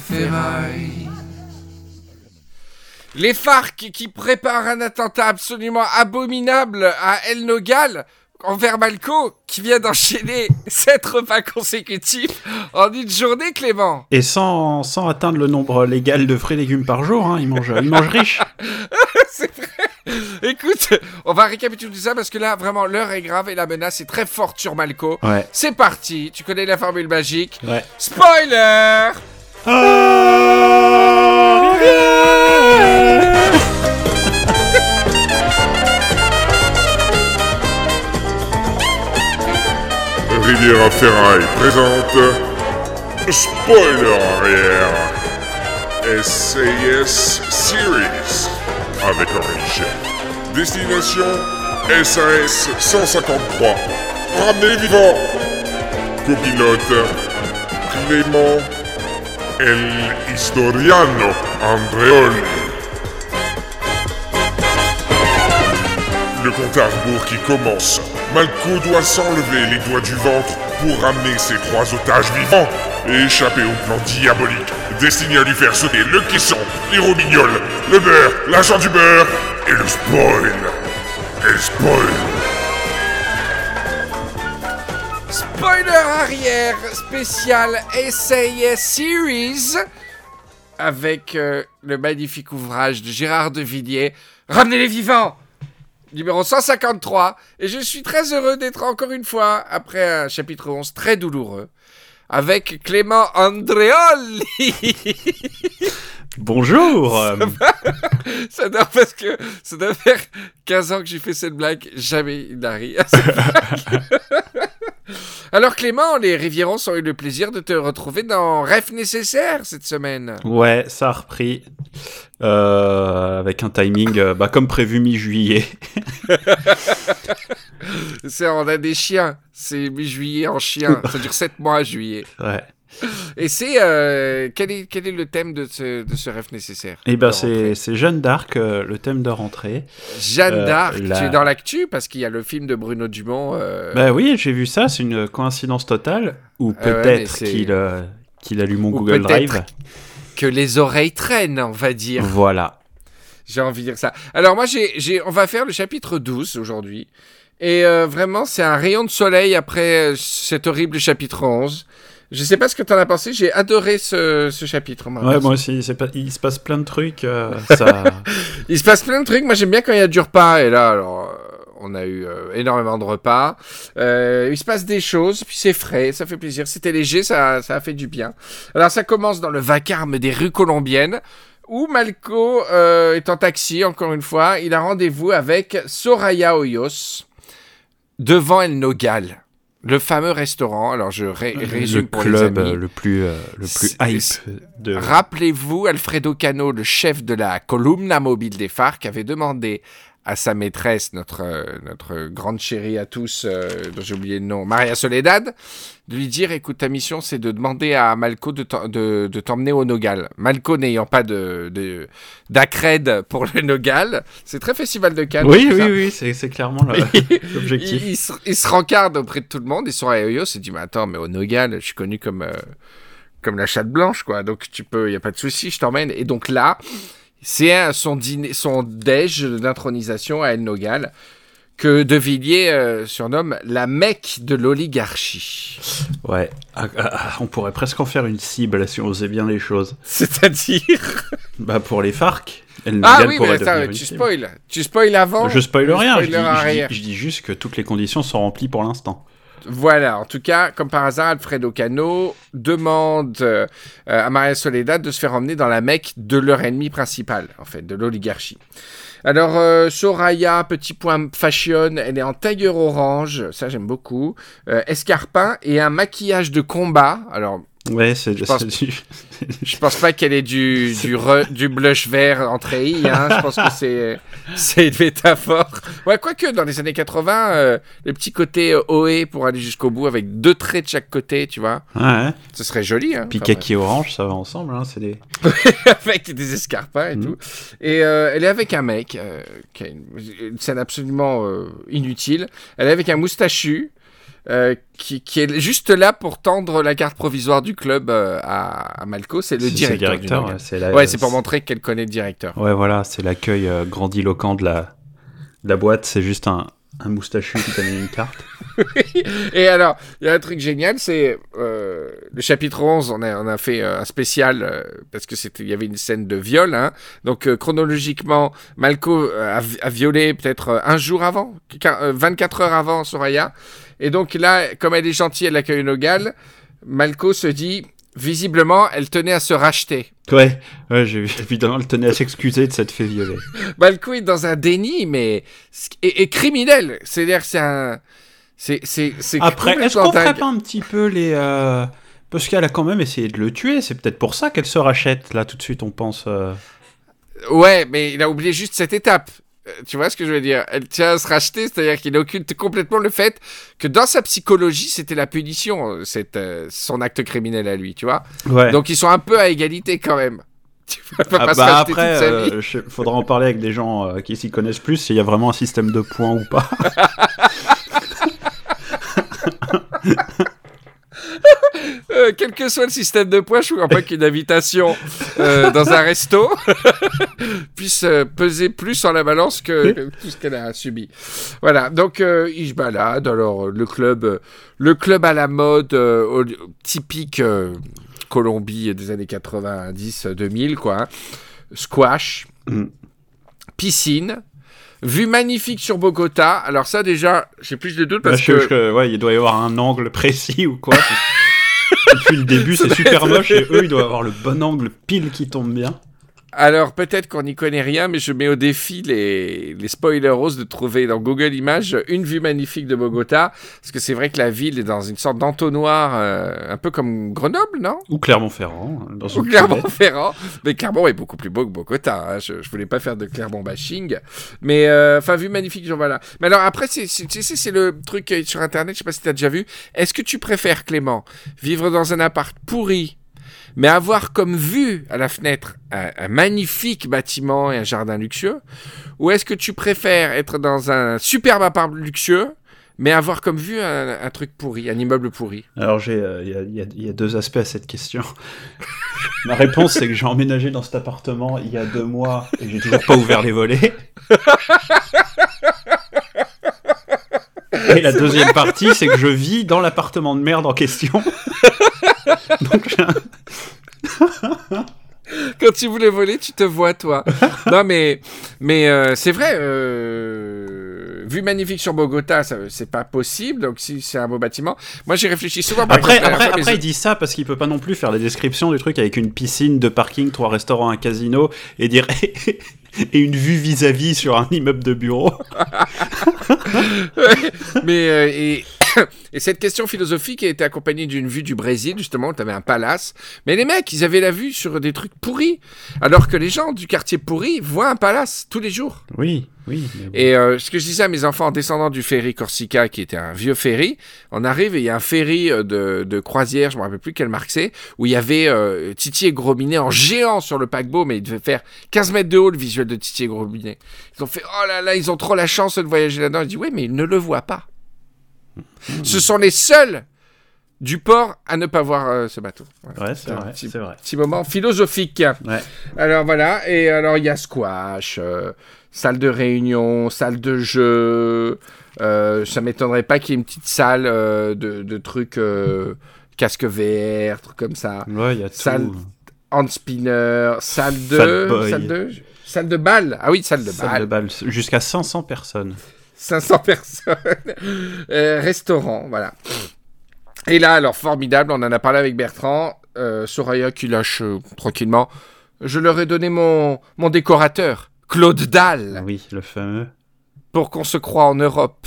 Ferraille. Les FARC qui préparent un attentat absolument abominable à El Nogal envers Malco qui vient d'enchaîner sept repas consécutifs en une journée, Clément. Et sans, sans atteindre le nombre légal de fruits et légumes par jour, hein, il mange, il mange riche. Écoute, on va récapituler tout ça parce que là, vraiment, l'heure est grave et la menace est très forte sur Malco. Ouais. C'est parti. Tu connais la formule magique. Ouais. Spoiler Riviera Ferraille présente Spoiler arrière SAS Series avec Origin. Destination SAS 153. Ramenez vivant. Copilote Clément El Historiano Andreoli. Le compte à rebours qui commence. Malco doit s'enlever les doigts du ventre pour ramener ses trois otages vivants échapper au plan diabolique destiné à lui faire sauter le caisson, les robignoles, le beurre, l'argent du beurre et le spoil. Et spoil. Spoiler arrière spécial SAS Series avec euh, le magnifique ouvrage de Gérard de Villiers, Ramenez les vivants Numéro 153. Et je suis très heureux d'être encore une fois, après un chapitre 11 très douloureux, avec Clément Andreoli. Bonjour ça doit, parce que ça doit faire 15 ans que j'ai fait cette blague, jamais il n'a ri à cette blague. Alors Clément, les Rivierons ont eu le plaisir de te retrouver dans Rêve nécessaire cette semaine. Ouais, ça a repris. Euh, avec un timing euh, bah, comme prévu mi-juillet. On a des chiens, c'est mi-juillet en chien, ça dure 7 mois à juillet. Ouais. Et c'est, euh, quel, est, quel est le thème de ce, de ce Rêve nécessaire Et ben c'est Jeanne d'Arc, euh, le thème de rentrée. Jeanne euh, d'Arc, la- tu es dans l'actu parce qu'il y a le film de Bruno Dumont. Bah oui, j'ai vu ça, c'est une coïncidence totale. Ou Ah ouais, peut-être qu'il qu'il allume mon Google peut-être Drive. que les oreilles traînent, on va dire. Voilà. J'ai envie de dire ça. Alors moi, j'ai, j'ai, on va faire le chapitre 12 aujourd'hui. Et euh, vraiment, c'est un rayon de soleil après cet horrible chapitre 11. Je sais pas ce que t'en as pensé, j'ai adoré ce, ce chapitre. moi. Ouais, moi aussi, pas... il se passe plein de trucs. euh, ça... Il se passe plein de trucs. Moi, j'aime bien quand il y a du repas. Et là, alors, euh, on a eu euh, énormément de repas. Euh, il se passe des choses, puis c'est frais, ça fait plaisir. C'était léger, ça, ça a fait du bien. Alors, ça commence dans le vacarme des rues colombiennes. Où Malco euh, est en taxi, encore une fois, il a rendez-vous avec Soraya Hoyos devant El Nogal, le fameux restaurant. Alors je ré- résume le pour club les amis. euh, le plus, euh, le plus hype de. Rappelez-vous, Alfredo Cano, le chef de la columna mobile des FARC, avait demandé à sa maîtresse, notre, euh, notre grande chérie à tous, euh, dont j'ai oublié le nom, Maria Soledad, de lui dire, écoute, ta mission, c'est de demander à Malco de de- de t'emmener au Nogal. Malco n'ayant pas de, de, d'accred pour le Nogal, c'est très festival de Cannes. Oui, oui, ça. oui, c'est clairement Il, l'objectif. il se, il se rencarde auprès de tout le monde. Et sur Ayoyo s'est dit Mais attends, mais au Nogal, je suis connu comme, euh, comme la chatte blanche, quoi. Donc tu peux, il n'y a pas de souci, je t'emmène. Et donc là, c'est son, dîner, son déj d'intronisation à El Nogal que De Villiers euh, surnomme la Mecque de l'oligarchie. Ouais. Ah, ah, on pourrait presque en faire une cible si on osait bien les choses. C'est-à-dire. Bah pour les FARC. El Ah Nogal oui, mais pourrait attends, devenir une tu spoil. Tu spoil avant. Je spoil rien, je dis, spoiler je dis- arrière. je dis juste que toutes les conditions sont remplies pour l'instant. Voilà, en tout cas, comme par hasard, Alfredo Cano demande euh, à Maria Soledad de se faire emmener dans la Mecque de leur ennemi principal, en fait, de l'oligarchie. Alors, euh, Soraya, petit point fashion, elle est en tailleur orange, ça j'aime beaucoup, euh, escarpin et un maquillage de combat. Alors, Ouais, c'est pense- du- je pense pas qu'elle ait du, du, re- du blush vert en treillis, hein. je pense que c'est, c'est une métaphore. Ouais, quoique dans les années 80, euh, le petit côté euh, OE pour aller jusqu'au bout avec deux traits de chaque côté, tu vois, Ouais, ce serait joli. Hein, puis Enfin, kaki orange, ça va ensemble. Hein, c'est des... avec des escarpins et Mhm. tout. Et euh, elle est avec un mec, euh, qui a une, une scène absolument euh, inutile. Elle est avec un moustachu. Euh, qui, qui est juste là pour tendre la carte provisoire du club euh, à, à Malco. C'est le directeur. c'est directeur, ouais, c'est la- Ouais, c'est pour montrer qu'elle connaît le directeur. Ouais, voilà, c'est l'accueil euh, grandiloquent de la, de la boîte. C'est juste un, un moustachu qui t'a mis une carte. Et alors, il y a un truc génial, c'est euh, le chapitre 11, on a, on a fait euh, un spécial euh, parce que c'était, il y avait une scène de viol. Hein. Donc chronologiquement, Malco a, vi- a violé peut-être un jour avant, quin- euh, 24 heures avant Soraya. Et donc là, comme elle est gentille, elle accueille Nogal. Malco se dit, visiblement, elle tenait à se racheter. Ouais, ouais j'ai. Évidemment, elle tenait à s'excuser de s'être fait violer. Malco est dans un déni, mais et, et criminel. C'est-à-dire, que c'est un, c'est, c'est, c'est Après, est-ce qu'on ferait pas un petit peu les. euh, Parce qu'elle a quand même essayé de le tuer, c'est peut-être pour ça qu'elle se rachète, là, tout de suite, on pense. euh. Ouais, mais il a oublié juste cette étape. Euh, Tu vois ce que je veux dire? Elle tient à se racheter, c'est-à-dire qu'il occulte complètement le fait que dans sa psychologie, c'était la punition, euh, cette, euh, son acte criminel à lui, tu vois? Ouais. Donc ils sont un peu à égalité quand même. Tu pas, Ah pas bah après, euh, faudra en parler avec des gens euh, qui s'y connaissent plus, s'il y a vraiment un système de points ou pas. Euh, quel que soit le système de points, je crois pas qu'une invitation euh, dans un resto puisse euh, peser plus sur la balance que, que tout ce qu'elle a subi. Voilà, donc euh, il se balade. Alors, le club, le club à la mode, au- typique Colombie des années 90-2000, quoi. hein. Squash, Mm. piscine. Vue magnifique sur Bogota. Alors ça déjà, j'ai plus de doutes parce Bah, je- que je- ouais, il doit y avoir un angle précis ou quoi. Depuis le début, c'est super moche et eux, ils doivent avoir le bon angle pile qui tombe bien. Alors peut-être qu'on n'y connaît rien, mais je mets au défi les, les spoileros de trouver dans Google Images une vue magnifique de Bogota, parce que c'est vrai que la ville est dans une sorte d'entonnoir, euh, un peu comme Grenoble, non? Ou Clermont-Ferrand. hein, Ou Clermont-Ferrand. Mais Clermont est beaucoup plus beau que Bogota. hein. Je, je voulais pas faire de Clermont bashing. Mais, euh, enfin, vue magnifique, genre voilà. Mais alors après, c'est, c'est- tu sais, c'est le truc euh, sur Internet, je sais pas si tu as déjà vu. Est-ce que tu préfères, Clément, vivre dans un appart pourri, mais avoir comme vue à la fenêtre un, un magnifique bâtiment et un jardin luxueux Ou est-ce que tu préfères être dans un superbe appart luxueux, mais avoir comme vue un, un truc pourri, un immeuble pourri? Alors, j'ai, euh, il y, y a deux aspects à cette question. Ma réponse, c'est que j'ai emménagé dans cet appartement il y a deux mois et j'ai toujours pas ouvert les volets. Et la deuxième partie, c'est que je vis dans l'appartement de merde en question. Donc, Quand tu voulais voler, tu te vois, toi. non, mais, mais euh, c'est vrai, euh, vue magnifique sur Bogota, c'est pas possible. Donc, si c'est un beau bâtiment. Moi, j'ai réfléchi souvent. par Après, exemple, après, après, mes- il dit ça parce qu'il peut pas non plus faire la description du truc avec une piscine, deux parkings, trois restaurants, un casino et dire et une vue vis-à-vis sur un immeuble de bureau. mais euh, et, et cette question philosophique a été accompagnée d'une vue du Brésil, justement, où tu avais un palace. Mais les mecs, ils avaient la vue sur des trucs pourris, alors que les gens du quartier pourri voient un palace tous les jours. Oui, oui. mais. Et euh, ce que je disais à mes enfants en descendant du ferry Corsica, qui était un vieux ferry, on arrive et il y a un ferry euh, de, de croisière, je me rappelle plus quelle marque c'est, où il y avait euh, Titi et Grominet en géant sur le paquebot, mais il devait faire 15 mètres de haut le visuel de Titi et Grominet. Ils ont fait oh là là, ils ont trop la chance de voyager là-dedans. Je dis oui, mais ils ne le voient pas. Ce sont les seuls du port à ne pas voir euh, ce bateau. Voilà. Ouais, c'est vrai, vrai. Petit moment philosophique. Ouais. Alors voilà, et alors il y a squash, euh, salle de réunion, salle de jeu. Euh, ça m'étonnerait pas qu'il y ait une petite salle euh, de, de trucs casque VR, trucs comme ça. Ouais, il y a Salle- tout. Hand spinner, salle de, salle de, salle de balle. Ah oui, salle de Salle balle. de bal, jusqu'à 500 personnes. 500 personnes. Euh, restaurant, voilà. Et là, alors, formidable, on en a parlé avec Bertrand. Euh, Soraya qui lâche euh, tranquillement. Je leur ai donné mon, mon décorateur, Claude Dalle, Oui, le fameux. Pour qu'on se croie en Europe.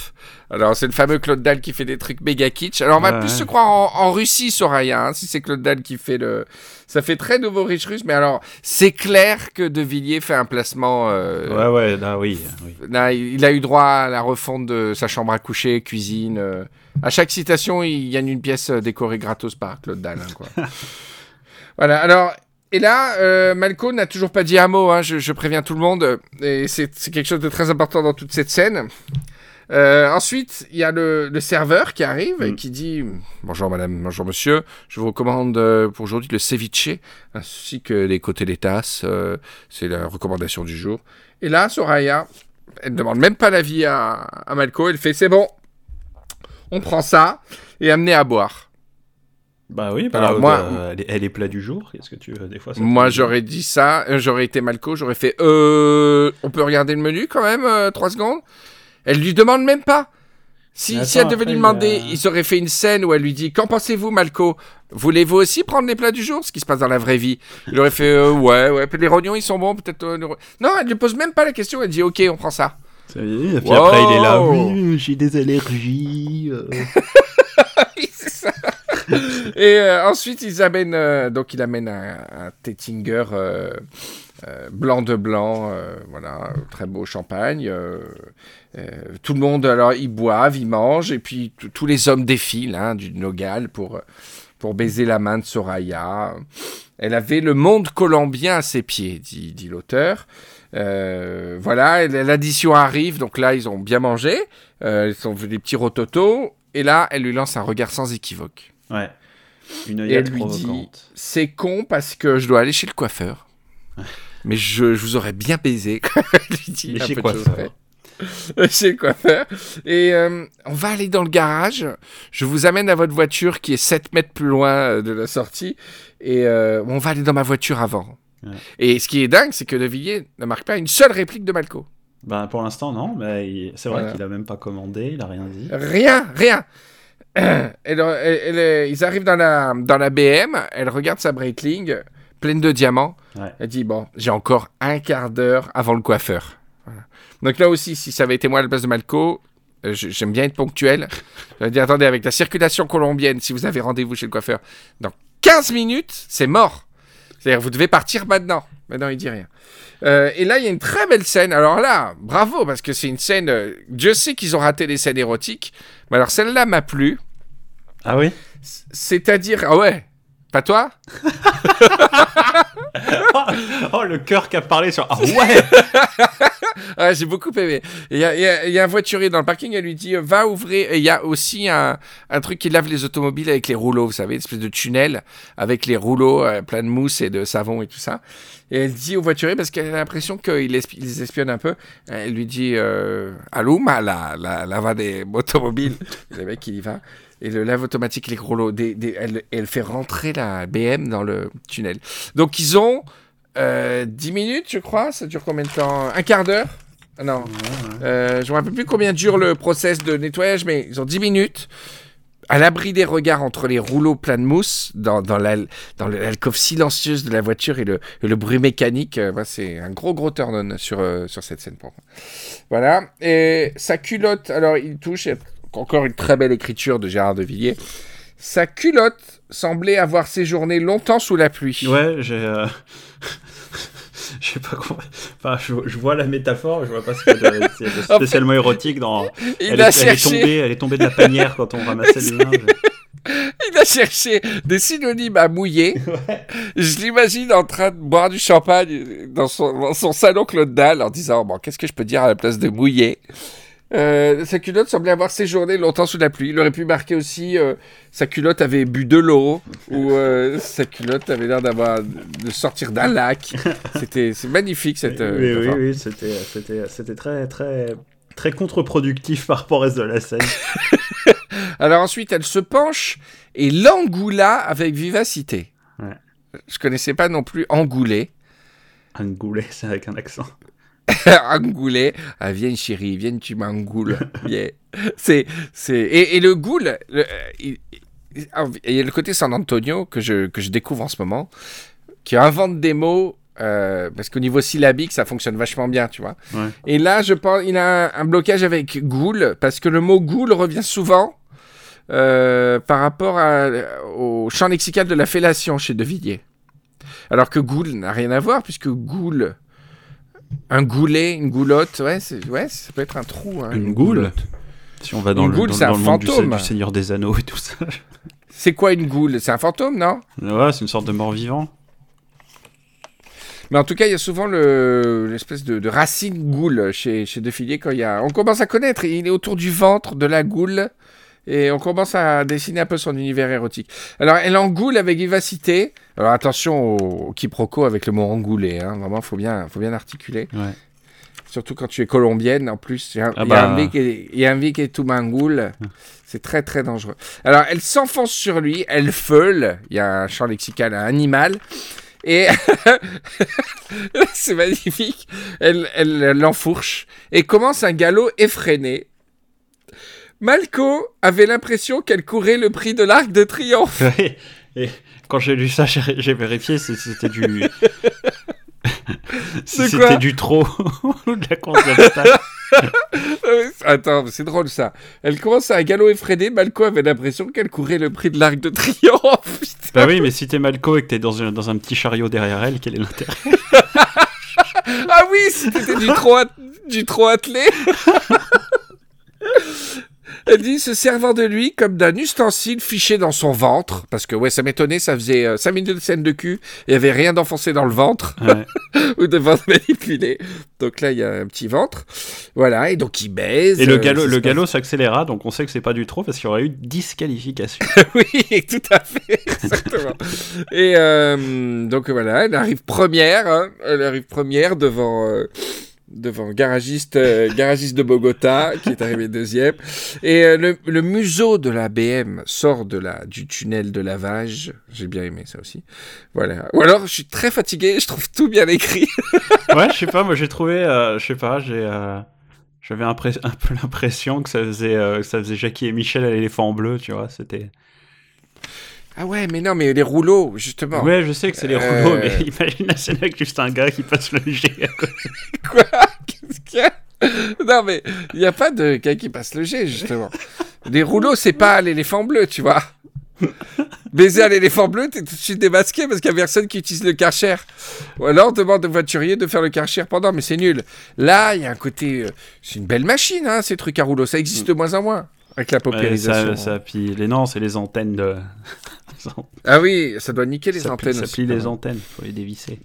Alors, c'est le fameux Claude Dalle qui fait des trucs méga kitsch. Alors, on va Ouais, plus se croire en, en Russie, Soraya, hein, si c'est Claude Dalle qui fait le... Ça fait très nouveau riche russe, mais alors, c'est clair que De Villiers fait un placement... euh, Ouais, ouais, là, oui. il a eu droit à la refonte de sa chambre à coucher, cuisine. euh. À chaque citation, il gagne une pièce euh, décorée gratos par Claude Dalle. hein, quoi. voilà, alors... Et là, euh, Malco n'a toujours pas dit un mot, hein, je, je préviens tout le monde, et c'est quelque chose de très important dans toute cette scène. Euh, ensuite, il y a le, le serveur qui arrive et Mm. qui dit Bonjour madame, bonjour monsieur, je vous recommande euh, pour aujourd'hui le ceviche ainsi que les côtés des tasses. euh, c'est la recommandation du jour. Et là, Soraya, elle ne demande même pas l'avis à, à Malco, elle fait C'est bon, on prend ça et amener à boire. Bah oui, bah, Alors, euh, moi- elle, est, elle est plat du jour. Qu'est-ce que tu veux Des fois, ça Moi, j'aurais dit ça, euh, j'aurais été Malco, j'aurais fait euh, On peut regarder le menu quand même, euh, trois secondes Elle lui demande même pas. Si, elle devait après, lui demander, il s'aurait fait une scène où elle lui dit Qu'en pensez-vous, Malco? Voulez-vous aussi prendre les plats du jour? Ce qui se passe dans la vraie vie. Il aurait fait euh, Ouais, ouais, les rognons ils sont bons, peut-être. euh, Non, elle lui pose même pas la question, elle dit Ok, on prend ça. Ça puis Wow. après, il est là. Oui, j'ai des allergies. euh. Oui, c'est ça. Et euh, ensuite, ils amènent, euh, donc il amène un, un Tettinger euh, euh, blanc de blanc, euh, voilà, très beau champagne. tout le monde, alors, ils boivent, ils mangent, et puis tous les hommes défilent hein, du Nogal pour, pour baiser la main de Soraya. Elle avait le monde colombien à ses pieds, dit, dit l'auteur. Euh, voilà, l'addition arrive, donc là, ils ont bien mangé. Euh, ils ont vu des petits rototos. Et là, elle lui lance un regard sans équivoque. Ouais. Une Et elle lui dit. C'est con parce que je dois aller chez le coiffeur. Mais je, je vous aurais bien baisé. Lui dit Mais chez choses coiffeur. chez le coiffeur. Et euh, on va aller dans le garage. Je vous amène à votre voiture qui est 7 mètres plus loin euh, de la sortie. Et euh, on va aller dans ma voiture avant. Ouais. Et ce qui est dingue, c'est que De Villiers ne marque pas une seule réplique de Malco. Bah, pour l'instant, non. Mais c'est vrai Voilà. qu'il a même pas commandé. Il a rien dit. Rien, rien. Elle- elle- elle est- ils arrivent dans la, dans la BM, elle regarde sa Breitling pleine de diamants. Ouais. Elle dit Bon, j'ai encore un quart d'heure avant le coiffeur. Voilà. Donc là aussi, si ça avait été moi à la place de Malco, euh, je- j'aime bien être ponctuel. J'aurais dit Attendez, avec la circulation colombienne, si vous avez rendez-vous chez le coiffeur, dans 15 minutes, c'est mort. C'est-à-dire, vous devez partir maintenant. Maintenant, il dit rien. Euh, et là, il y a une très belle scène. Alors là, bravo, parce que c'est une scène. euh, Dieu sait qu'ils ont raté des scènes érotiques. Mais alors, celle-là m'a plu. Ah oui C'est-à-dire. Ah ouais Pas toi Oh, le cœur qui a parlé sur. Ah ouais Ah, J'ai beaucoup aimé. Il y, a- il y a- il y a un voiturier dans le parking, elle lui dit euh, Va ouvrir. Et il y a aussi un, un truc qui lave les automobiles avec les rouleaux, vous savez, une espèce de tunnel avec les rouleaux euh, plein de mousse et de savon et tout ça. Et elle dit au voiturier, parce qu'elle a l'impression qu'il les espionne un peu, elle lui dit euh, Aluma, la, la, la va des automobiles. le mec, il y va. Et le lave automatique, les rouleaux, des, des- elle, elle fait rentrer la BM dans le tunnel. Donc ils ont euh, 10 minutes, je crois. Ça dure combien de temps? Un quart d'heure? Ah Non. Euh, je ne me rappelle plus combien dure le process de nettoyage, mais ils ont 10 minutes. À l'abri des regards entre les rouleaux pleins de mousse, dans, dans la- dans l'alcôve silencieuse de la voiture et le, et le bruit mécanique, euh, bah, c'est un gros gros turn on sur, euh, sur cette scène pour moi. Voilà. Et sa culotte, alors il touche, encore une très belle écriture de Gérard de Villiers. Sa culotte semblait avoir séjourné longtemps sous la pluie. Ouais, j'ai. euh, Je sais pas comment. Enfin, je, je vois la métaphore, je vois pas ce qu'il y a de, ce qu'il y a de spécialement érotique dans. Il Elle, a est, elle est cherché. tombée, elle est tombée de la panière quand on ramassait les linges. Il a cherché des synonymes à mouiller. Je l'imagine en train de boire du champagne dans son, dans son salon Claude Dalle en disant Bon, qu'est-ce que je peux dire à la place de mouiller? Euh, Sa culotte semblait avoir séjourné longtemps sous la pluie. Il aurait pu marquer aussi euh, Sa culotte avait bu de l'eau ou euh, Sa culotte avait l'air d'avoir de sortir d'un lac. C'était c'est magnifique cette. oui, oui, oui, c'était, c'était, c'était très, très, très contre-productif par rapport reste de la scène. Alors ensuite, elle se penche et l'engoula avec vivacité. Ouais. Je connaissais pas non plus engoulé. Un goulet, c'est avec un accent. Angoulé. Ah, viens chérie, viens tu m'engoules. Viens. C'est, c'est... Et, et le goule, le- il, y a le côté San Antonio que je, que je découvre en ce moment, qui invente des mots, euh, parce qu'au niveau syllabique, ça fonctionne vachement bien, tu vois. Ouais. Et là, je pense, il a un, un blocage avec goule, parce que le mot goule revient souvent euh, par rapport à- au champ lexical de la fellation chez De Villiers. Alors que goule n'a rien à voir, puisque goule, un goulet, une goulotte, ouais, c'est- ouais ça peut être un trou. hein, Une goule goulotte. Si on va dans Une le, goule, dans- c'est dans un le monde du, fantôme. du Seigneur des Anneaux et tout ça. C'est quoi une goule? C'est un fantôme, non? Ouais, c'est une sorte de mort-vivant. Mais en tout cas, il y a souvent le- l'espèce de, de racine goule chez, chez De Villiers quand il y a. On commence à connaître. Il est autour du ventre de la goule. Et on commence à dessiner un peu son univers érotique. Alors, elle engoule avec vivacité. Alors, attention au, au quiproquo avec le mot engoulé. Hein. Vraiment, faut bien, faut bien articuler. Ouais. Surtout quand tu es colombienne, en plus. Il y a, Ah bah. y a un vic et tout mangoule. C'est très, très dangereux. Alors, elle s'enfonce sur lui. Elle feule. Il y a un champ lexical à animal. Et c'est magnifique. Elle elle l'enfourche et commence un galop effréné. Malco avait l'impression qu'elle courait le prix de l'Arc de Triomphe. Ouais. Et quand j'ai lu ça, j'ai vérifié si c'était du. si c'était du trop ou de la course d'obstacles. Attends, c'est drôle ça. Elle commence à un galop effréné. Malco avait l'impression qu'elle courait le prix de l'Arc de Triomphe. Putain. Bah oui, mais si t'es Malco et que t'es dans un, dans un petit chariot derrière elle, quel est l'intérêt? Ah oui, c'était du trop, du trop attelé. Elle dit se servant de lui comme d'un ustensile fiché dans son ventre. Parce que, ouais, ça m'étonnait, ça faisait 5 minutes de scène de cul. Il n'y avait rien d'enfoncé dans le ventre Ouais. ou de ventre manipulé. Donc là, il y a un petit ventre. Voilà, et donc il baise. Et le euh, galop, le galop s'accéléra, donc on sait que c'est pas du trop parce qu'il y aurait eu disqualification. oui, tout à fait, exactement. Et euh, donc voilà, elle arrive première, hein, elle arrive première devant euh, devant garagiste euh, de Bogota qui est arrivé deuxième. Et euh, le, museau de la BM sort de la du tunnel de lavage. J'ai bien aimé ça aussi. Voilà. Ou alors je suis très fatigué, je trouve tout bien écrit. ouais, je sais pas, moi j'ai trouvé, euh, je sais pas, j'ai, euh, j'avais un peu l'impression que ça faisait, que ça faisait Jackie et Michel à l'éléphant bleu, tu vois, c'était. Ah ouais, mais non, mais les rouleaux justement. Ouais, je sais que c'est les Euh, rouleaux, mais imagine la scène avec juste un gars qui passe le côté. Quoi? Qu'est-ce qu'il y a? Non, mais il n'y a pas de gars qui passe le jet, justement. Les rouleaux, c'est pas l'éléphant bleu, tu vois. Baiser à l'éléphant bleu, t'es tout de suite démasqué parce qu'il n'y a personne qui utilise le karcher. Ou alors demande au voiturier de faire le karcher pendant, mais c'est nul. Là, il y a un côté. euh, c'est une belle machine, hein, ces trucs à rouleaux. Ça existe de moins en moins avec la Ouais, paupérisation. ça, ça, puis les non, c'est les antennes de. Ah oui, ça doit niquer les ça plie, antennes. ça plie les antennes, faut les dévisser.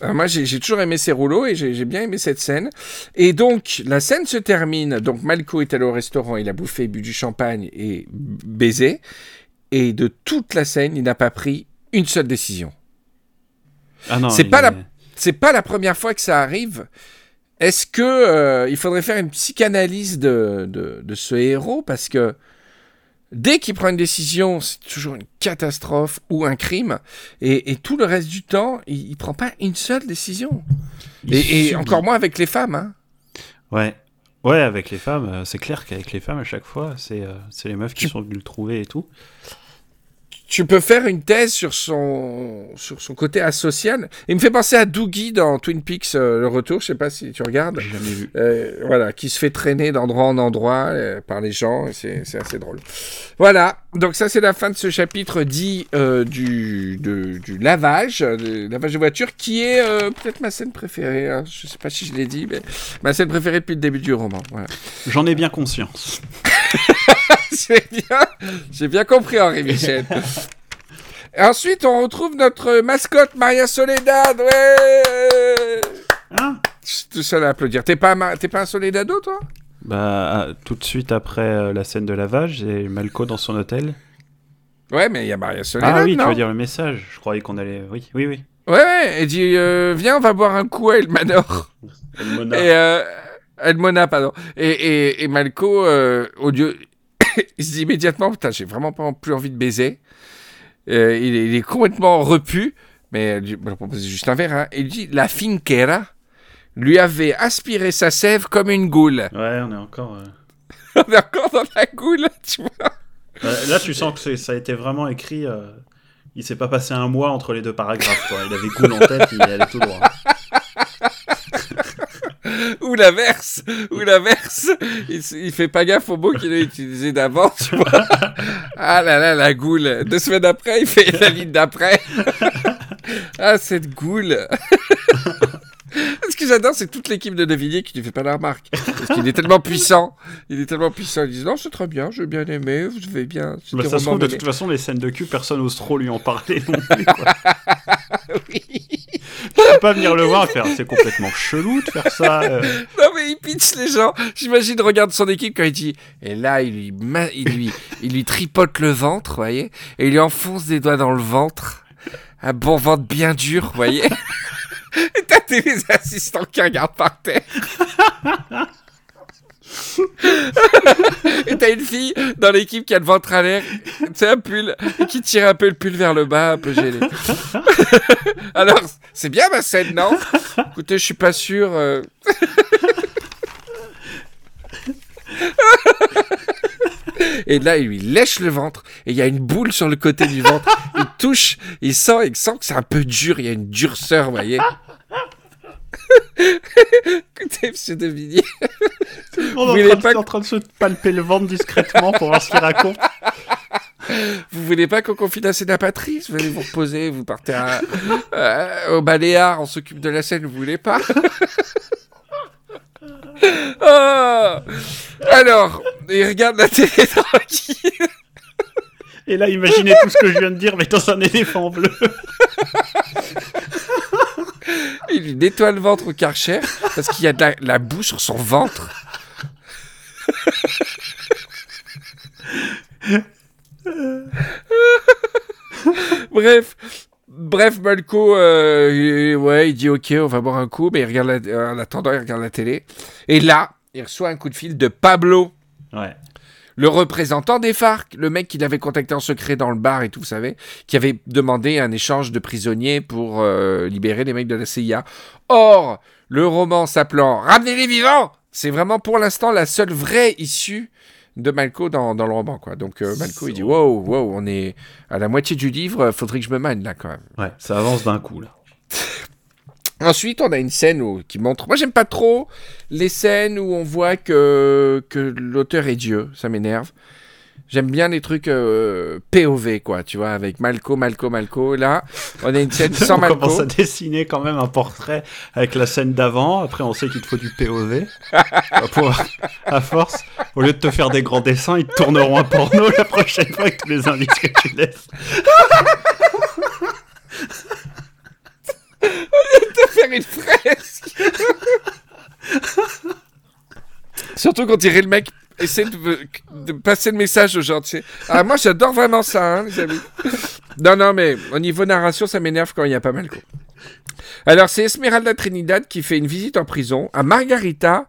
Alors moi, j'ai toujours aimé ces rouleaux et j'ai bien aimé cette scène. Et donc, la scène se termine. Donc, Malco est allé au restaurant, il a bouffé, bu du champagne et baisé. Et de toute la scène, il n'a pas pris une seule décision. Ah non, C'est il pas la- est- C'est pas la première fois que ça arrive. Est-ce que euh, il faudrait faire une psychanalyse de, de, de ce héros? Parce que dès qu'il prend une décision, c'est toujours une catastrophe ou un crime, et, et tout le reste du temps, il, il prend pas une seule décision. Et, encore moins avec les femmes. Hein. Ouais. Ouais, avec les femmes, euh, c'est clair qu'avec les femmes, à chaque fois, c'est euh, les meufs qui sont venues le trouver et tout. Tu peux faire une thèse sur son, sur son côté asocial. Il me fait penser à Doogie dans Twin Peaks, euh, le retour, je sais pas si tu regardes. Jamais vu. Euh, voilà, qui se fait traîner d'endroit en endroit euh, par les gens, c'est assez drôle. Voilà, donc ça c'est la fin de ce chapitre dit euh, du, de- du lavage, euh, du lavage de voiture, qui est euh, peut-être ma scène préférée. hein. Je sais pas si je l'ai dit, mais ma scène préférée depuis le début du roman. Voilà. J'en ai bien conscience. J'ai bien, j'ai bien compris, Henri Michel. Et ensuite, on retrouve notre mascotte, Maria Soledad. Ouais Hein Je suis tout seul à applaudir. T'es pas, un ma- t'es pas un Soledado, toi? Bah, euh, tout de suite après euh, la scène de lavage, j'ai Malco dans son hôtel. Ouais, mais il y a Maria Soledad, Ah oui, non tu veux dire le message. Je croyais qu'on allait. Oui, oui, oui. Ouais, ouais, elle dit euh, Viens, on va boire un coup à El Manor. Et, euh, El Mona, pardon. Et, et, et Malco, euh, au lieu. il se dit immédiatement Putain, j'ai vraiment pas plus envie de baiser. Euh, il, est, il est complètement repu, mais elle lui elle propose juste un verre. Hein. Il dit La finquera lui avait aspiré sa sève comme une goule. Ouais, on est encore. euh, on est encore dans la goule, tu vois. Euh, Là, tu sens que ça a été vraiment écrit. euh, Il s'est pas passé un mois entre les deux paragraphes. Quoi. Il avait cool en tête, il allait tout droit. ou l'inverse, ou l'inverse. Il, il fait pas gaffe au mot qu'il a utilisé d'avant, tu vois. Ah là là, la goule. Deux semaines après, il fait la ligne d'après. ah, cette goule. Ce que j'adore, c'est toute l'équipe de Devilliers qui ne fait pas la remarque. Parce qu'il est tellement puissant. Il est tellement puissant. Ils disent Non, c'est très bien, j'ai bien aimé, vous avez bien. Bah, ça se trouve, de toute façon, les scènes de cul, personne n'ose trop lui en parler non plus. quoi. Oui. Peut pas venir le voir et faire c'est complètement chelou de faire ça. euh. Non mais il pitch les gens. J'imagine regarde son équipe quand il dit et là il lui il lui il lui tripote le ventre, vous voyez, et il lui enfonce des doigts dans le ventre. Un bon ventre bien dur, vous voyez. Et t'as tes les assistants qui regardent par terre. et t'as une fille dans l'équipe qui a le ventre à l'air, c'est un pull, qui tire un peu le pull vers le bas, un peu gêné. Alors, c'est bien ma scène, non? Écoutez, je suis pas sûr. euh, Et là, il lui lèche le ventre et il y a une boule sur le côté du ventre. Il touche, il sent, il sent que c'est un peu dur. Il y a une durceur, vous voyez. Écoutez, monsieur De On Vous est voulez en, train de- pas- en train de se palper le ventre discrètement pour voir ce qu'il raconte. vous voulez pas qu'on confie la scène à Patrice? Vous allez vous reposer, vous partez à- euh, au Baléares, on s'occupe de la scène, vous voulez pas? Oh Alors, il regarde la télé tranquille. Et là, imaginez tout ce que je viens de dire, mais dans un éléphant bleu. Il lui nettoie le ventre au karcher parce qu'il y a de la, boue sur son ventre. Bref, bref, Malco, euh, ouais, il dit ok, on va boire un coup, mais il regarde la, en attendant, il regarde la télé. Et là, il reçoit un coup de fil de Pablo, Ouais. Le représentant des FARC, le mec qu'il avait contacté en secret dans le bar et tout, vous savez, qui avait demandé un échange de prisonniers pour euh, libérer les mecs de la CIA. Or, le roman s'appelant Ramenez les vivants, c'est vraiment pour l'instant la seule vraie issue de Malco dans, dans le roman, quoi. Donc euh, Malco, il dit wow, wow, on est à la moitié du livre, faudrait que je me mène là quand même. Ouais, ça avance d'un coup, là. Ensuite, on a une scène où- qui montre. Moi, j'aime pas trop les scènes où on voit que, que l'auteur est Dieu. Ça m'énerve. J'aime bien les trucs euh, POV, quoi, tu vois, avec Malco, Malco, Malco. Là, on a une scène sans on Malco. commence à dessiner quand même un portrait avec la scène d'avant. Après, on sait qu'il te faut du POV. On à force, au lieu de te faire des grands dessins, ils te tourneront un porno la prochaine fois que tu les invites que tu laisses. Faire une fresque. Surtout quand dirait le mec essaie de, de passer le message aux gens. Ah, moi, j'adore vraiment ça, hein, les amis. Non, non, mais au niveau narration, ça m'énerve quand il y a pas mal. Quoi. Alors, c'est Esmeralda Trinidad qui fait une visite en prison à Margarita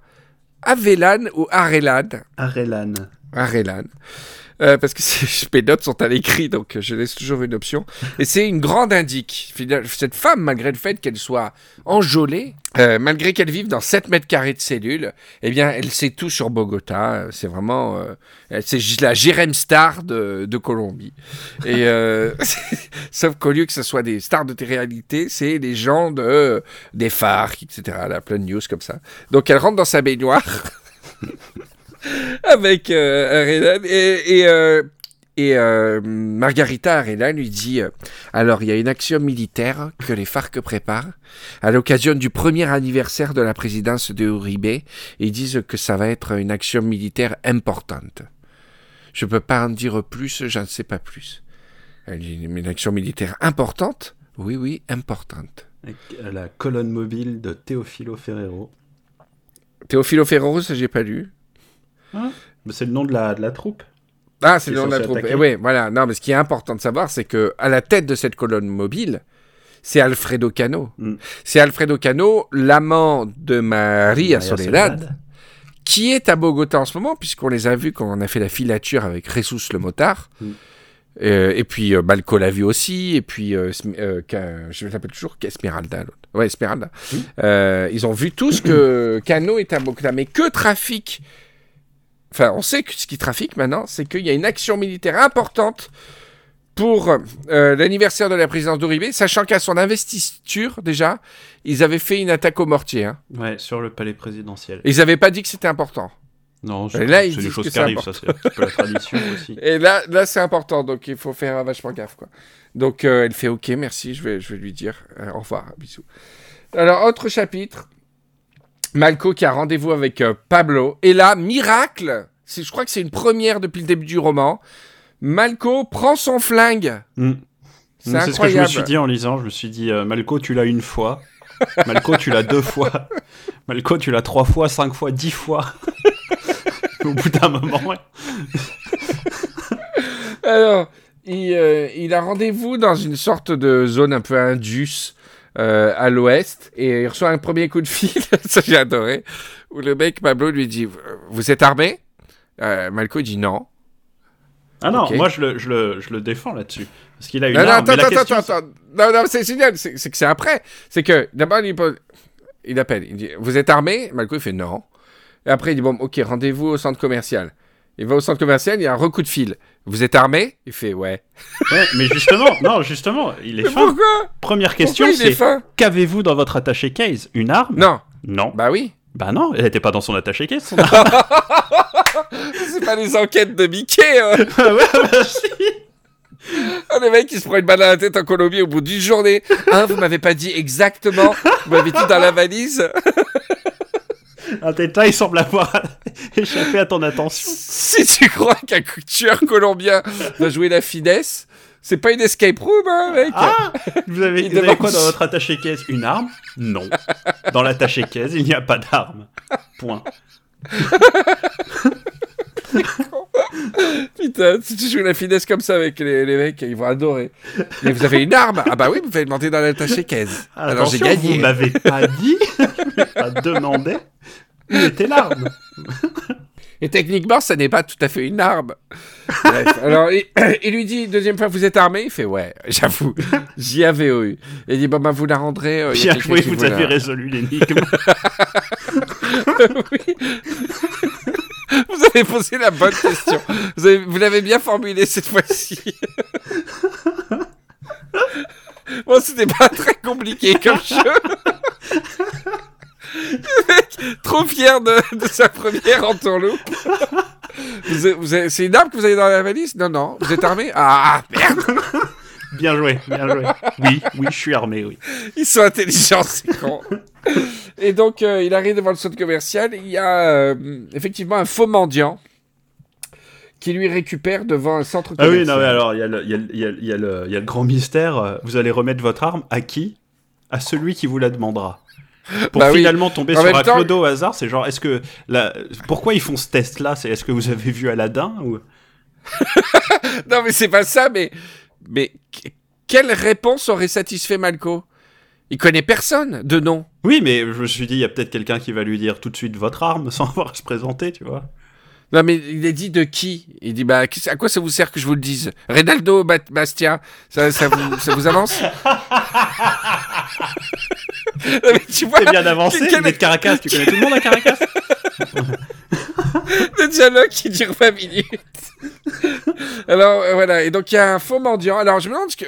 Avelan ou Arelan. Arelan. Arelan. Euh, parce que mes notes sont à l'écrit, donc euh, je laisse toujours une option. Et c'est une grande indique. Cette femme, malgré le fait qu'elle soit enjôlée, euh, malgré qu'elle vive dans 7 mètres carrés de cellules, eh bien, elle sait tout sur Bogota. C'est vraiment... euh, elle- c'est la Jérém Star de, de Colombie. Sauf qu'au lieu que ce soit des stars de télé-réalité, c'est les gens de, des FARC, etc. La plein de news comme ça. Donc elle rentre dans sa baignoire avec euh, Arelan et, et, euh, et, euh, Margarita Arena lui dit euh, alors il y a une action militaire que les FARC préparent à l'occasion du premier anniversaire de la présidence de Uribe. Ils disent que ça va être une action militaire importante. Je peux pas en dire plus, je ne sais pas plus. Elle dit une action militaire importante? Oui, oui, importante. Avec euh, la colonne mobile de Teofilo Ferrero. Théophilo Ferro, ça j'ai pas lu. Mais C'est le nom de la, de la troupe. Ah, c'est le nom de la troupe. Eh oui, voilà. Non, mais ce qui est important de savoir, c'est que à la tête de cette colonne mobile, c'est Alfredo Cano. Mm. C'est Alfredo Cano, l'amant de Maria Maria Soledad, qui est à Bogota en ce moment, puisqu'on les a vus quand on a fait la filature avec Jesus le motard. Mm. Euh, et puis euh, Balco l'a vu aussi, et puis euh, euh, je l'appelle toujours Esmeralda, l'autre. Ouais, Esmeralda. Mm. Euh, ils ont vu tous que Cano est à Bogota, mais que trafic Enfin, on sait que ce qui trafique maintenant, c'est qu'il y a une action militaire importante pour euh, l'anniversaire de la présidence d'Uribe, sachant qu'à son investiture, déjà, ils avaient fait une attaque au mortier. hein. Ouais, sur le palais présidentiel. Et ils n'avaient pas dit que c'était important. Non, c'est des choses qui arrivent, ça c'est un petit peu la tradition aussi. Et là, là c'est important, donc il faut faire vachement gaffe. Quoi. Donc euh, elle fait OK, merci, je vais, je vais lui dire euh, au revoir, bisous. Alors, autre chapitre. Malco qui a rendez-vous avec euh, Pablo. Et là, miracle, je crois que c'est une première depuis le début du roman. Malco prend son flingue. Mm. C'est ce que je me suis dit en lisant. Je me suis dit, euh, Malco, tu l'as une fois. Malco, tu l'as deux fois. Malco, tu l'as trois fois, cinq fois, dix fois. Au bout d'un moment, ouais. Alors, il, euh, il a rendez-vous dans une sorte de zone un peu indus euh, à l'ouest et il reçoit un premier coup de fil, ça j'ai adoré, où le mec Pablo lui dit Vous êtes armé? Euh, Malco dit non. Ah non, moi je le, je, le, je le défends là-dessus. Parce qu'il a une Non, non, arme. attends, mais la attends, question, attends, attends. Non, non, c'est génial, c'est que c'est après. C'est que d'abord, il, il appelle, il dit Vous êtes armé? Malco, il fait non. Et après, il dit Bon, ok, rendez-vous au centre commercial. Il va au centre commercial, il y a un recoup de fil. Vous êtes armé? Il fait Ouais. Ouais, mais justement, non, justement, il est Mais fin. pourquoi? Première question, c'est qu'avez-vous dans votre attaché case? Une arme? Non. Non. Bah oui. Bah non, elle était pas dans son attaché case. Son arme. C'est pas les enquêtes de Mickey. hein. Ah ouais, bah si. Ah, le mec, il se prend une balle à la tête en Colombie au bout d'une journée. Hein, vous m'avez pas dit exactement. Vous m'avez dit dans la valise. Un détail semble avoir échappé à ton attention. Si tu crois qu'un tueur colombien va jouer la finesse, c'est pas une escape room, hein, mec. Ah Vous avez, vous avez quoi dans votre attaché case Une arme? Non. Dans l'attaché case, il n'y a pas d'arme. Point. Putain, si tu joues la finesse comme ça avec les, les mecs, ils vont adorer. Mais vous avez une arme? Ah bah oui, vous fallait demander dans l'attaché caisse. Alors j'ai gagné. Vous m'avez pas dit, m'avez pas demandé était l'arme. Et techniquement, ça n'est pas tout à fait une arme. Bref, alors il, il lui dit deuxième fois, vous êtes armé? Il fait ouais, j'avoue, j'y avais eu. Il dit bon bah vous la rendrez. euh, il Bien joué, vous la- avez résolu l'énigme. Oui. Vous avez posé la bonne question. Vous, avez- vous l'avez bien formulé cette fois-ci. Bon, c'était pas très compliqué comme jeu. Trop fier de, de sa première entourloupe. Vous vous c'est une arme que vous avez dans la valise? Non, non. Vous êtes armé? Ah, merde Bien joué, bien joué. Oui, oui, je suis armé, oui. Ils sont intelligents, ces cons. Et donc, euh, il arrive devant le centre commercial. Il y a euh, effectivement un faux mendiant qui lui récupère devant un centre Ah commercial. oui, non, mais alors, il y, a le- il y a le- il y a le- il y a le il y a le grand mystère. Vous allez remettre votre arme à qui? À celui qui vous la demandera. Pour Bah oui. finalement tomber En sur un temps- clodo au hasard, c'est genre, est-ce que. La... Pourquoi ils font ce test-là? C'est est-ce que vous avez vu Aladdin ou... Non, mais c'est pas ça, mais. Mais que- quelle réponse aurait satisfait Malco? Il connaît personne de nom. Oui, mais je me suis dit, il y a peut-être quelqu'un qui va lui dire tout de suite votre arme sans avoir à se présenter, tu vois. Non, mais il est dit de qui? Il dit bah, à quoi ça vous sert que je vous le dise? Reynaldo Ba- Bastia, ça, ça, vous, ça vous avance? mais tu vois, C'est bien avancé, quel- de Caracas, tu connais tout le monde à Caracas le dialogue qui dure 20 minutes. Alors euh, voilà, et donc il y a un faux mendiant. Alors je me demande ce que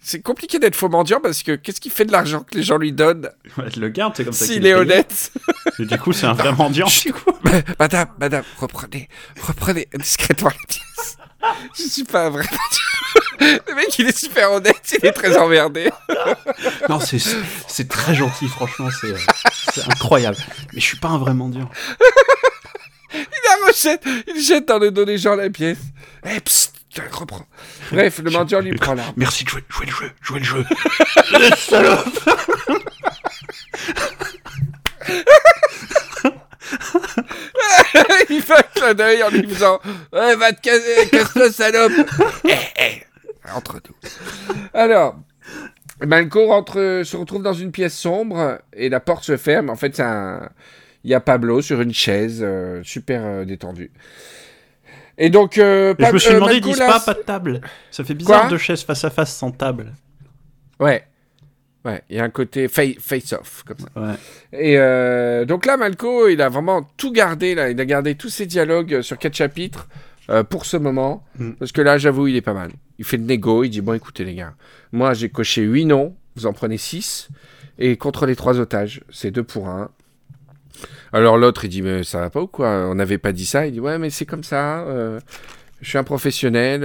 c'est compliqué d'être faux mendiant parce que qu'est-ce qu'il fait de l'argent que les gens lui donnent Ouais, le garde, c'est comme ça s'il est honnête Et du coup, c'est un vrai mendiant. Madame, madame, reprenez, reprenez discrètement les pièces. Je suis pas un vrai mendiant. Le mec il est super honnête, il est très emmerdé. Non, c'est c'est très gentil, franchement, c'est incroyable. Mais je suis pas un vrai mendiant. Il la rejette, il jette dans le dos des gens la pièce. Eh psst, reprends. Bref, le mendiant lui prend l'arme. Merci de jouer, jouer le jeu, jouer le jeu. Le salope il fait un clin d'œil en lui faisant Ouais, va te casser, casse-toi, salope Eh, eh, Entre nous. Alors, Malco rentre, se retrouve dans une pièce sombre et la porte se ferme. En fait, un... il y a Pablo sur une chaise, euh, super euh, détendu. Et donc, euh, Et je me suis euh, demandé, ils Malco, disent là, pas pas de table. Ça fait bizarre Quoi deux chaises face à face sans table. Ouais. Ouais, il y a un côté fa- face-off, comme ça. Ouais. Et euh, donc là, Malco, il a vraiment tout gardé, là. Il a gardé tous ses dialogues euh, sur quatre chapitres euh, pour ce moment. Mm. Parce que là, j'avoue, il est pas mal. Il fait le négo, il dit, bon, écoutez, les gars, moi, j'ai coché 8 noms, vous en prenez 6. Et contre les trois otages, c'est 2 pour 1. Alors l'autre, il dit, mais ça va pas ou quoi? On n'avait pas dit ça. Il dit, ouais, mais c'est comme ça. euh, je suis un professionnel,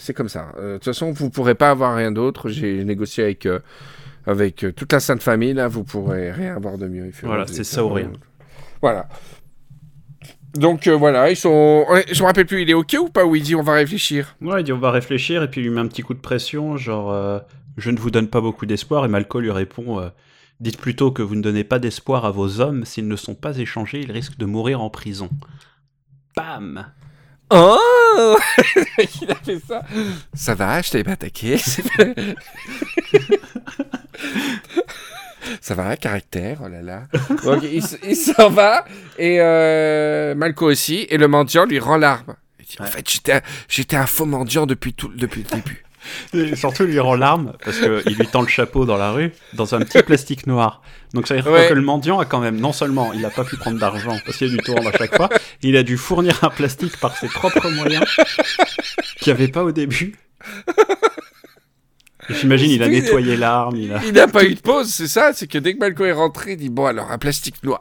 c'est comme ça. De toute façon, vous pourrez pas avoir rien d'autre. J'ai négocié avec, avec euh, toute la Sainte Famille, là, vous pourrez rien avoir de mieux. Voilà, c'est ça ou rien. Voilà. Donc euh, voilà, ils sont. Je me rappelle plus, il est ok ou pas Ou il dit on va réfléchir Ouais, il dit on va réfléchir et puis il lui met un petit coup de pression, genre euh, je ne vous donne pas beaucoup d'espoir et Malco lui répond euh, Dites plutôt que vous ne donnez pas d'espoir à vos hommes. S'ils ne sont pas échangés, ils risquent de mourir en prison. Bam Oh Il a fait ça. Ça va, je t'avais pas attaqué. ça va, caractère, oh là là. Donc, il, s'en va, et euh, Malco aussi, et le mendiant lui rend l'arme. Il dit, En fait, j'étais un- j'étais un faux mendiant depuis, tout, depuis le début. Et surtout, il lui rend l'arme parce qu'il lui tend le chapeau dans la rue dans un petit plastique noir. Donc ça veut dire Ouais. que le mendiant a quand même, non seulement il n'a pas pu prendre d'argent parce qu'il y a du tourne à chaque fois, il a dû fournir un plastique par ses propres moyens qu'il n'y avait pas au début. J'imagine, il a nettoyé l'arme, il a... Il n'a pas eu de pause, c'est ça, c'est que dès que Malco est rentré, il dit, bon alors, un plastique noir.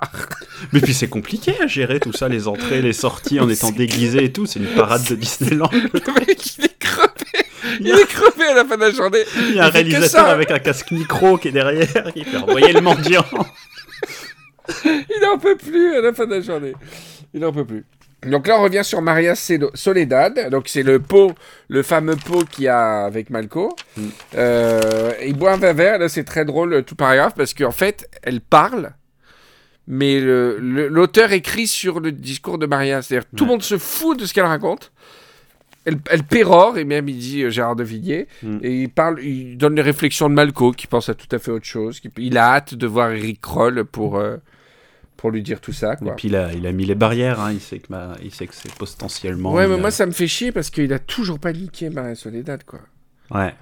Mais puis c'est compliqué à gérer tout ça, les entrées, les sorties en étant déguisé et tout, c'est une parade de Disneyland. Le mec, il est crevé. Il est crevé à la fin de la journée. Il y a un Il réalisateur avec un casque micro qui est derrière, qui fait envoyer le mendiant. Il n'en peut plus à la fin de la journée. Il n'en peut plus. Donc là, on revient sur Maria Soledad. Donc c'est le pot, le fameux pot qu'il y a avec Malco. Mm. Euh, il boit un verre vert. Là, c'est très drôle euh, tout paragraphe parce qu'en fait, elle parle, mais l'auteur écrit sur le discours de Maria. C'est-à-dire tout le monde se fout de ce qu'elle raconte. Elle, elle pérore, et même il dit euh, Gérard de Villiers, Mm. et il parle, il donne les réflexions de Malco, qui pense à tout à fait autre chose. qui- il a hâte de voir Eric Kroll pour, euh, pour lui dire tout ça. Et puis il a, il a mis les barrières, hein, il sait que, ma- il sait que c'est potentiellement... ouais, mais moi ça me fait chier parce qu'il a toujours pas niqué Maria Soledad, quoi. Ouais.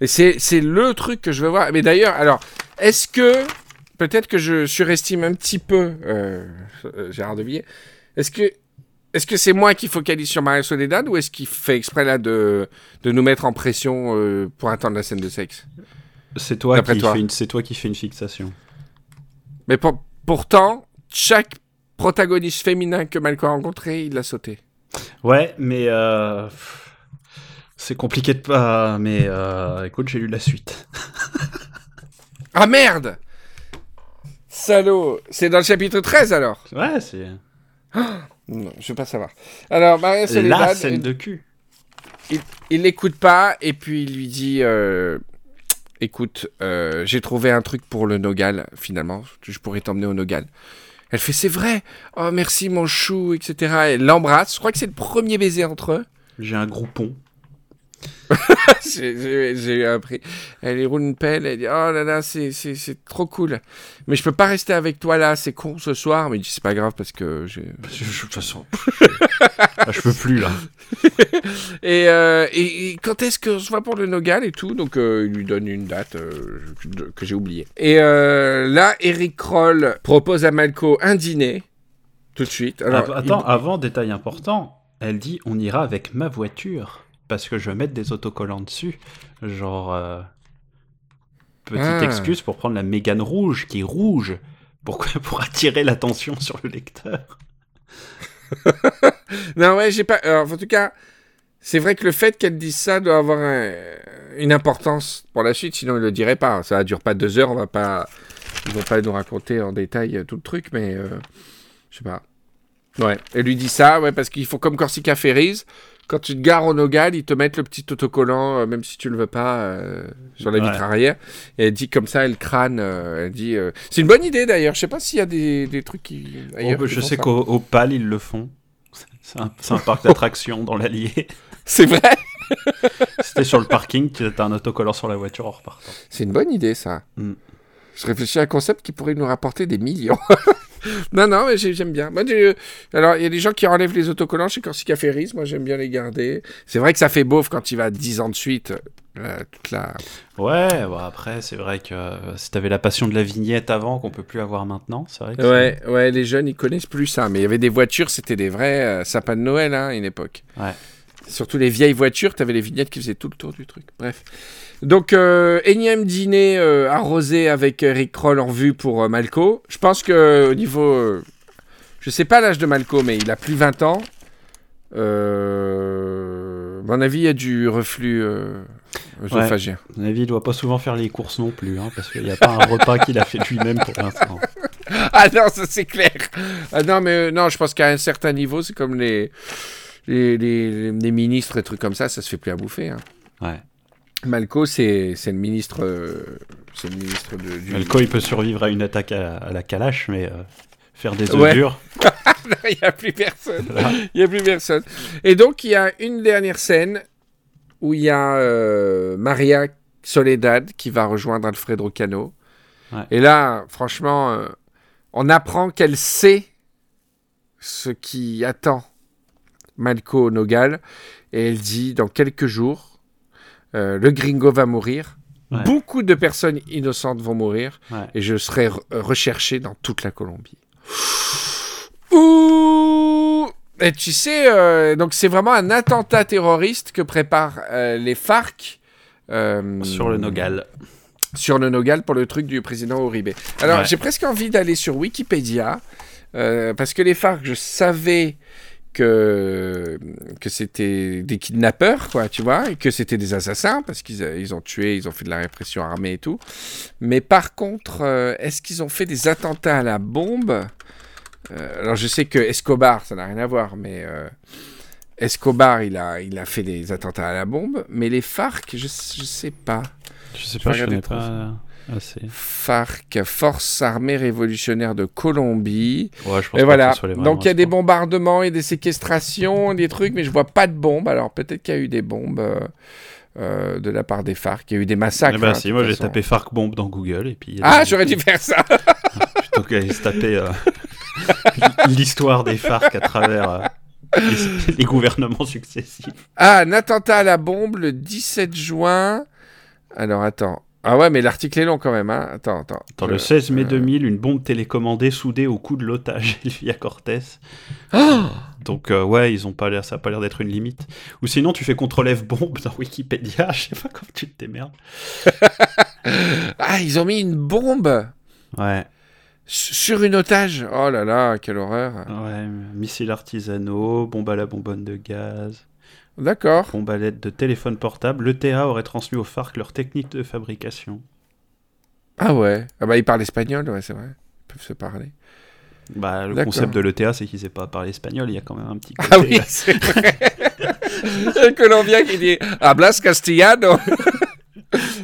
Et c'est c'est le truc que je veux voir. Mais d'ailleurs, alors, est-ce que, peut-être que je surestime un petit peu euh, euh, Gérard de Villiers, est-ce que est-ce que c'est moi qui focalise sur Maria Soledad ou est-ce qu'il fait exprès là de, de nous mettre en pression euh, pour attendre la scène de sexe? C'est toi, toi. fais une- c'est toi qui fais une fixation. Mais pour- pourtant, chaque protagoniste féminin que Malco a rencontré, il l'a sauté. Ouais, mais... euh, C'est compliqué de pas... Mais euh, écoute, j'ai lu la suite. Ah merde Salaud C'est dans le chapitre 13 alors? Ouais, c'est... Non, je veux pas savoir. Alors, Maria La Soledad, scène de cul. il l'écoute pas et puis il lui dit euh, Écoute, j'ai trouvé un truc pour le Nogal, finalement. Je pourrais t'emmener au Nogal. Elle fait C'est vrai Oh, merci mon chou, etc. Elle l'embrasse. Je crois que c'est le premier baiser entre eux. J'ai un groupon. J'ai- appris. Elle roule une pelle, elle dit Oh là là, c'est- trop cool. Mais je peux pas rester avec toi là, c'est con ce soir. Mais il dit C'est pas grave parce que j'ai. De toute façon... Je peux plus, là. Et, euh, et, et quand est-ce qu'on se voit pour le Nogal et tout? Donc euh, il lui donne une date euh, que, j'ai oubliée. Et là, Eric Kroll propose à Malco un dîner tout de suite. Alors, Attends, avant, détail important, elle dit on ira avec ma voiture parce que je vais mettre des autocollants dessus. Genre, euh, petite Ah. excuse pour prendre la Mégane rouge qui est rouge. Pour attirer l'attention sur le lecteur. Non, ouais, j'ai pas. alors, en tout cas, c'est vrai que le fait qu'elle dise ça doit avoir un- une importance pour la suite, sinon il le dirait pas. Ça dure pas deux heures, on va pas. Ils vont pas nous raconter en détail euh, tout le truc, mais euh, je sais pas. Ouais, elle lui dit ça, ouais, parce qu'il faut comme Corsica Ferries. Quand tu te gares au Nogal, ils te mettent le petit autocollant, euh, même si tu le veux pas, euh, sur la vitre arrière. Et elle dit comme ça, elle crâne. euh, elle dit. C'est une bonne idée d'ailleurs. Je sais pas s'il y a des, des trucs qui. ailleurs Oh, bah, je sais qu'au au PAL, ils le font. C'est un, c'est un parc d'attractions dans l'Allier. C'est vrai? C'était sur le parking, tu as un autocollant sur la voiture en repartant. C'est une bonne idée, ça. Mm. Je réfléchis à un concept qui pourrait nous rapporter des millions. non, non, mais j'ai- j'aime bien. Moi, j'ai- Alors, il y a des gens qui enlèvent les autocollants chez Corsica Ferries. Moi, j'aime bien les garder. C'est vrai que ça fait beauf quand il va 10 ans de suite. euh, toute la... Ouais, bon, après, c'est vrai que euh, si t'avais la passion de la vignette avant, qu'on peut plus avoir maintenant, c'est vrai que Ouais, ouais, les jeunes, ils connaissent plus ça. Mais il y avait des voitures, c'était des vrais euh, sapins de Noël, hein, à une époque. Ouais. Surtout les vieilles voitures, t'avais les vignettes qui faisaient tout le tour du truc. Bref. Donc, euh, énième dîner euh, arrosé avec Eric Kroll en vue pour euh, Malco. Je pense que au niveau... je sais pas l'âge de Malco, mais il a plus 20 ans. À mon avis, il y a du reflux. À mon avis, il doit pas souvent faire les courses non plus, hein, parce qu'il n'y a pas un repas qu'il a fait lui-même pour l'instant. Ah non, ça c'est clair. Ah non, mais non, je pense qu'à un certain niveau, c'est comme les, les, les, les ministres et trucs comme ça, ça se fait plus à bouffer. hein. Ouais. Malco, c'est le ministre euh, c'est le ministre de, du. Malco, il peut survivre à une attaque à, à la calache, mais euh, faire des œufs Ouais. durs. il n'y a plus personne. Il n'y a plus personne. Et donc, il y a une dernière scène où il y a euh, Maria Soledad qui va rejoindre Alfredo Cano. Ouais. Et là, franchement, on apprend qu'elle sait ce qui attend Malco Nogal. Et elle dit, dans quelques jours, euh, le gringo va mourir. Ouais. Beaucoup de personnes innocentes vont mourir. Ouais. Et je serai re- recherché dans toute la Colombie. Ouh Et tu sais, euh, donc c'est vraiment un attentat terroriste que préparent euh, les FARC. euh, Sur le Nogal. sur le Nogal pour le truc du président Uribe. Alors, Ouais. j'ai presque envie d'aller sur Wikipédia, euh, parce que les FARC, je savais que, que c'était des kidnappeurs, quoi, tu vois, et que c'était des assassins, parce qu'ils a- ils ont tué, ils ont fait de la répression armée et tout. Mais par contre, euh, est-ce qu'ils ont fait des attentats à la bombe? Euh, Alors, je sais que Escobar, ça n'a rien à voir, mais... euh, Escobar, il a, il a fait des attentats à la bombe, mais les FARC, je, je sais pas. Je sais pas, je connais pas assez. FARC, Force armée révolutionnaire de Colombie. Ouais, je pense Et voilà. Donc il y a des bombardements et des séquestrations, des trucs, mais je vois pas de bombes. Alors peut-être qu'il y a eu des bombes euh, euh, de la part des FARC. Il y a eu des massacres. Eh ben hein, si, moi j'ai tapé Farc bombe dans Google et puis. Ah, j'aurais dû faire ça. Plutôt qu'aller se taper euh, l'histoire des FARC à travers euh, les, les gouvernements successifs. Ah, un attentat à la bombe le 17 juin. Alors attends. Ah ouais, mais l'article est long quand même. Hein. Attends, attends. Le 16 mai euh, 2000, une bombe télécommandée soudée au cou de l'otage Elvia Cortés. Donc euh, ouais, ils ont pas l'air, ça a pas l'air d'être une limite. Ou sinon, tu fais contrôle F bombe dans Wikipédia. Je sais pas comment tu te démerdes. Ah, ils ont mis une bombe Ouais, sur une otage. Oh là là, quelle horreur. ouais, missiles artisanaux, bombe à la bonbonne de gaz, D'accord. bombe à l'aide de téléphone portable. L'ETA aurait transmis aux FARC leur technique de fabrication. Ah ouais. Ah bah ils parlent espagnol, ouais, c'est vrai. Ils peuvent se parler. Bah, le concept de l'ETA, c'est qu'ils aient pas parlé espagnol. Il y a quand même un petit côté. Ah oui, c'est vrai. Un Colombien qui dit Hablas castellano.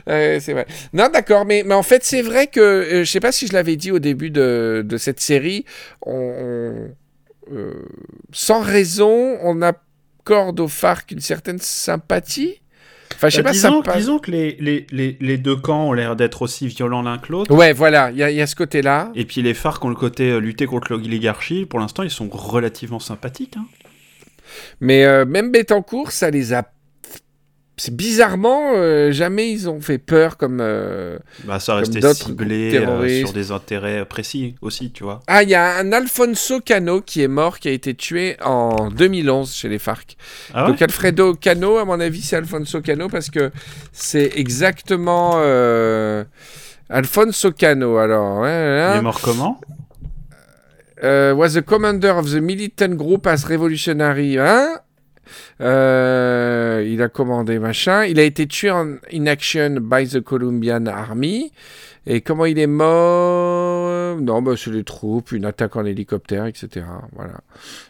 Ouais, c'est vrai. Non, d'accord, mais, mais en fait, c'est vrai que euh, je sais pas si je l'avais dit au début de, de cette série, on, on, euh, sans raison, on accorde aux FARC une certaine sympathie? Enfin, je sais Bah, pas, disons, sympa- disons que les, les, les, les deux camps ont l'air d'être aussi violents l'un que l'autre. Ouais, voilà, il y, y a ce côté-là. Et puis les FARC ont le côté euh, lutter contre l'oligarchie. Pour l'instant, ils sont relativement sympathiques. hein. Mais euh, même Bettencourt, ça les a. C'est bizarrement, euh, jamais ils ont fait peur comme. euh, Bah, ça restait ciblé euh, sur des intérêts précis aussi, tu vois. Ah, il y a un Alfonso Cano qui est mort, qui a été tué en 2011 chez les FARC. Ah ouais Donc Alfredo Cano, à mon avis, c'est Alfonso Cano parce que c'est exactement euh, Alfonso Cano. Alors, ouais, Il hein, est mort comment? Euh, was the commander of the militant group as revolutionary. Hein? Euh, il a commandé machin. Il a été tué en in action by the Colombian Army. Et comment il est mort? Non, bah, c'est les troupes, une attaque en hélicoptère, etc. Voilà.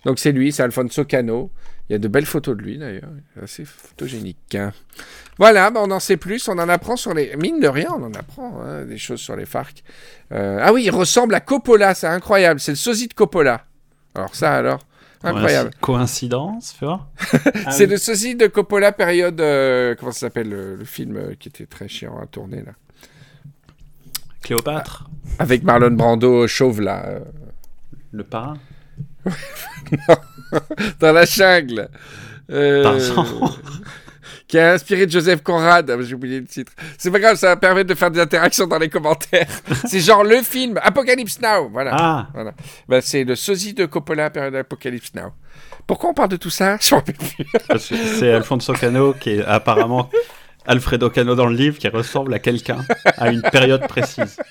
Donc c'est lui, c'est Alfonso Cano. Il y a de belles photos de lui d'ailleurs, assez photogénique. hein. Voilà, bah, on en sait plus, on en apprend sur les... Mine de rien, on en apprend hein, des choses sur les FARC. Euh, Ah oui, il ressemble à Coppola, c'est incroyable, c'est le sosie de Coppola. Alors ça alors, incroyable. Coïnci- Coïncidence, tu vois c'est le sosie de Coppola période... euh, comment ça s'appelle le, le film euh, qui était très chiant à tourner là Cléopâtre, Avec Marlon Brando chauve là, euh, le parrain. dans la jungle. Euh. Qui a inspiré de Joseph Conrad. Ah, J'ai oublié le titre. C'est pas grave, ça va permettre de faire des interactions dans les commentaires. c'est genre le film Apocalypse Now. Voilà. Ah, Voilà. Bah, c'est le sosie de Coppola, période Apocalypse Now. Pourquoi on parle de tout ça? C'est Alfonso Cano qui est apparemment Alfredo Cano dans le livre qui ressemble à quelqu'un à une période précise.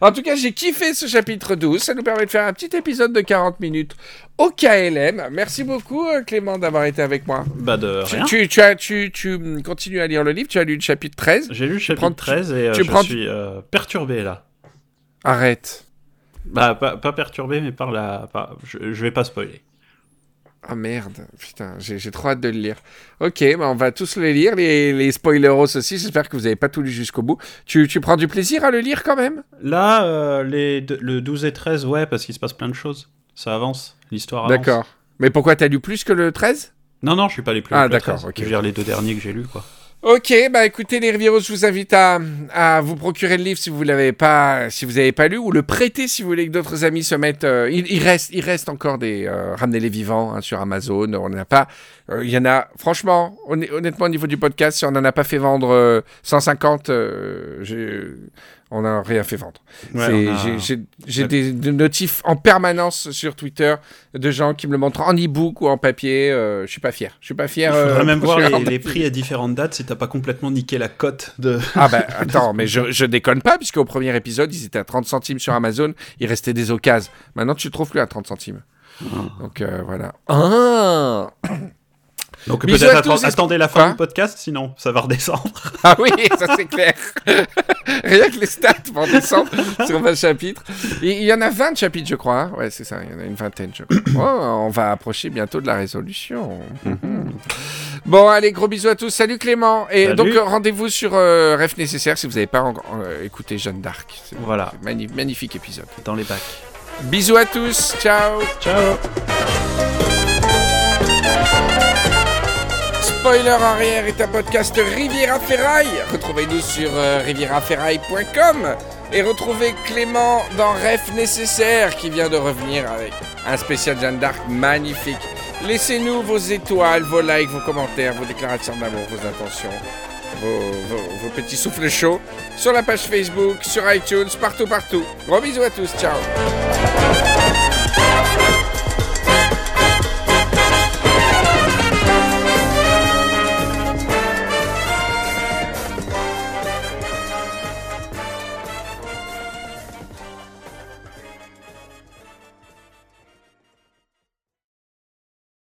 En tout cas, j'ai kiffé ce chapitre 12. Ça nous permet de faire un petit épisode de 40 minutes au KLM. Merci beaucoup, euh, Clément, d'avoir été avec moi. Bah de Tu, rien. tu, tu as, tu, tu hum, continues à lire le livre. Tu as lu le chapitre 13. J'ai lu le chapitre prends- 13 et euh, je prends- suis euh, perturbé là. Arrête. Bah pas, pas perturbé mais par la... par- Je, je vais pas spoiler. Ah merde, putain, j'ai trop hâte de le lire. Ok, bah on va tous le lire, les, les spoileros aussi. J'espère que vous n'avez pas tout lu jusqu'au bout. Tu, tu prends du plaisir à le lire quand même? Là, euh, les le 12 et 13, ouais, parce qu'il se passe plein de choses. Ça avance, l'histoire avance. D'accord. Mais pourquoi t'as lu plus que le 13 Non, non, je suis pas allé plus Ah, d'accord, 13. ok. Je veux dire les deux derniers que j'ai lus, quoi. Ok, bah écoutez les Rivieros, je vous invite à, à vous procurer le livre si vous l'avez pas, si vous n'avez pas lu, ou le prêter si vous voulez que d'autres amis se mettent. euh, il, il reste, il reste encore des euh, les vivants hein, sur Amazon. On n'en a pas. euh, Il y en a, franchement, honn- honnêtement au niveau du podcast, si on n'en a pas fait vendre euh, 150, euh, j'ai- on n'a rien fait vendre. Ouais, a- J'ai des, des notifs en permanence sur Twitter de gens qui me le montrent en e-book ou en papier. euh, je suis pas fier. Je suis pas Il fier. faudrait euh, même voir les, prix à différentes dates si t'as pas complètement niqué la cote de. Ah bah attends, mais je, je déconne pas, puisqu'au premier épisode, ils étaient à 30 centimes sur Amazon, il restait des occasions. Maintenant, tu ne trouves plus à 30 centimes. Donc euh, voilà. Ah Donc peut-être est-ce- attendez la fin du podcast, sinon ça va redescendre. Ah oui, ça c'est clair. Rien que les stats vont descendre sur 20 chapitres. Il y en a 20 chapitres, je crois. hein. Ouais, c'est ça, il y en a une vingtaine, je crois. Oh, on va approcher bientôt de la résolution. Mhm. Bon, allez, gros bisous à tous. Salut Clément. Et Salut. donc, euh, rendez-vous sur euh, Ref Nécessaire si vous n'avez pas euh, écouté Jeanne d'Arc. Voilà, magni- magnifique épisode. dans les bacs. Bisous à tous. Ciao. Ciao Spoiler arrière est un podcast Riviera Ferraille. Retrouvez-nous sur euh, rivieraferraille.com et retrouvez Clément dans Ref Nécessaire qui vient de revenir avec un spécial Jeanne d'Arc magnifique. Laissez-nous vos étoiles, vos likes, vos commentaires, vos déclarations d'amour, vos intentions, vos, vos- vos petits souffles chauds sur la page Facebook, sur iTunes, partout, partout. Gros bisous à tous, ciao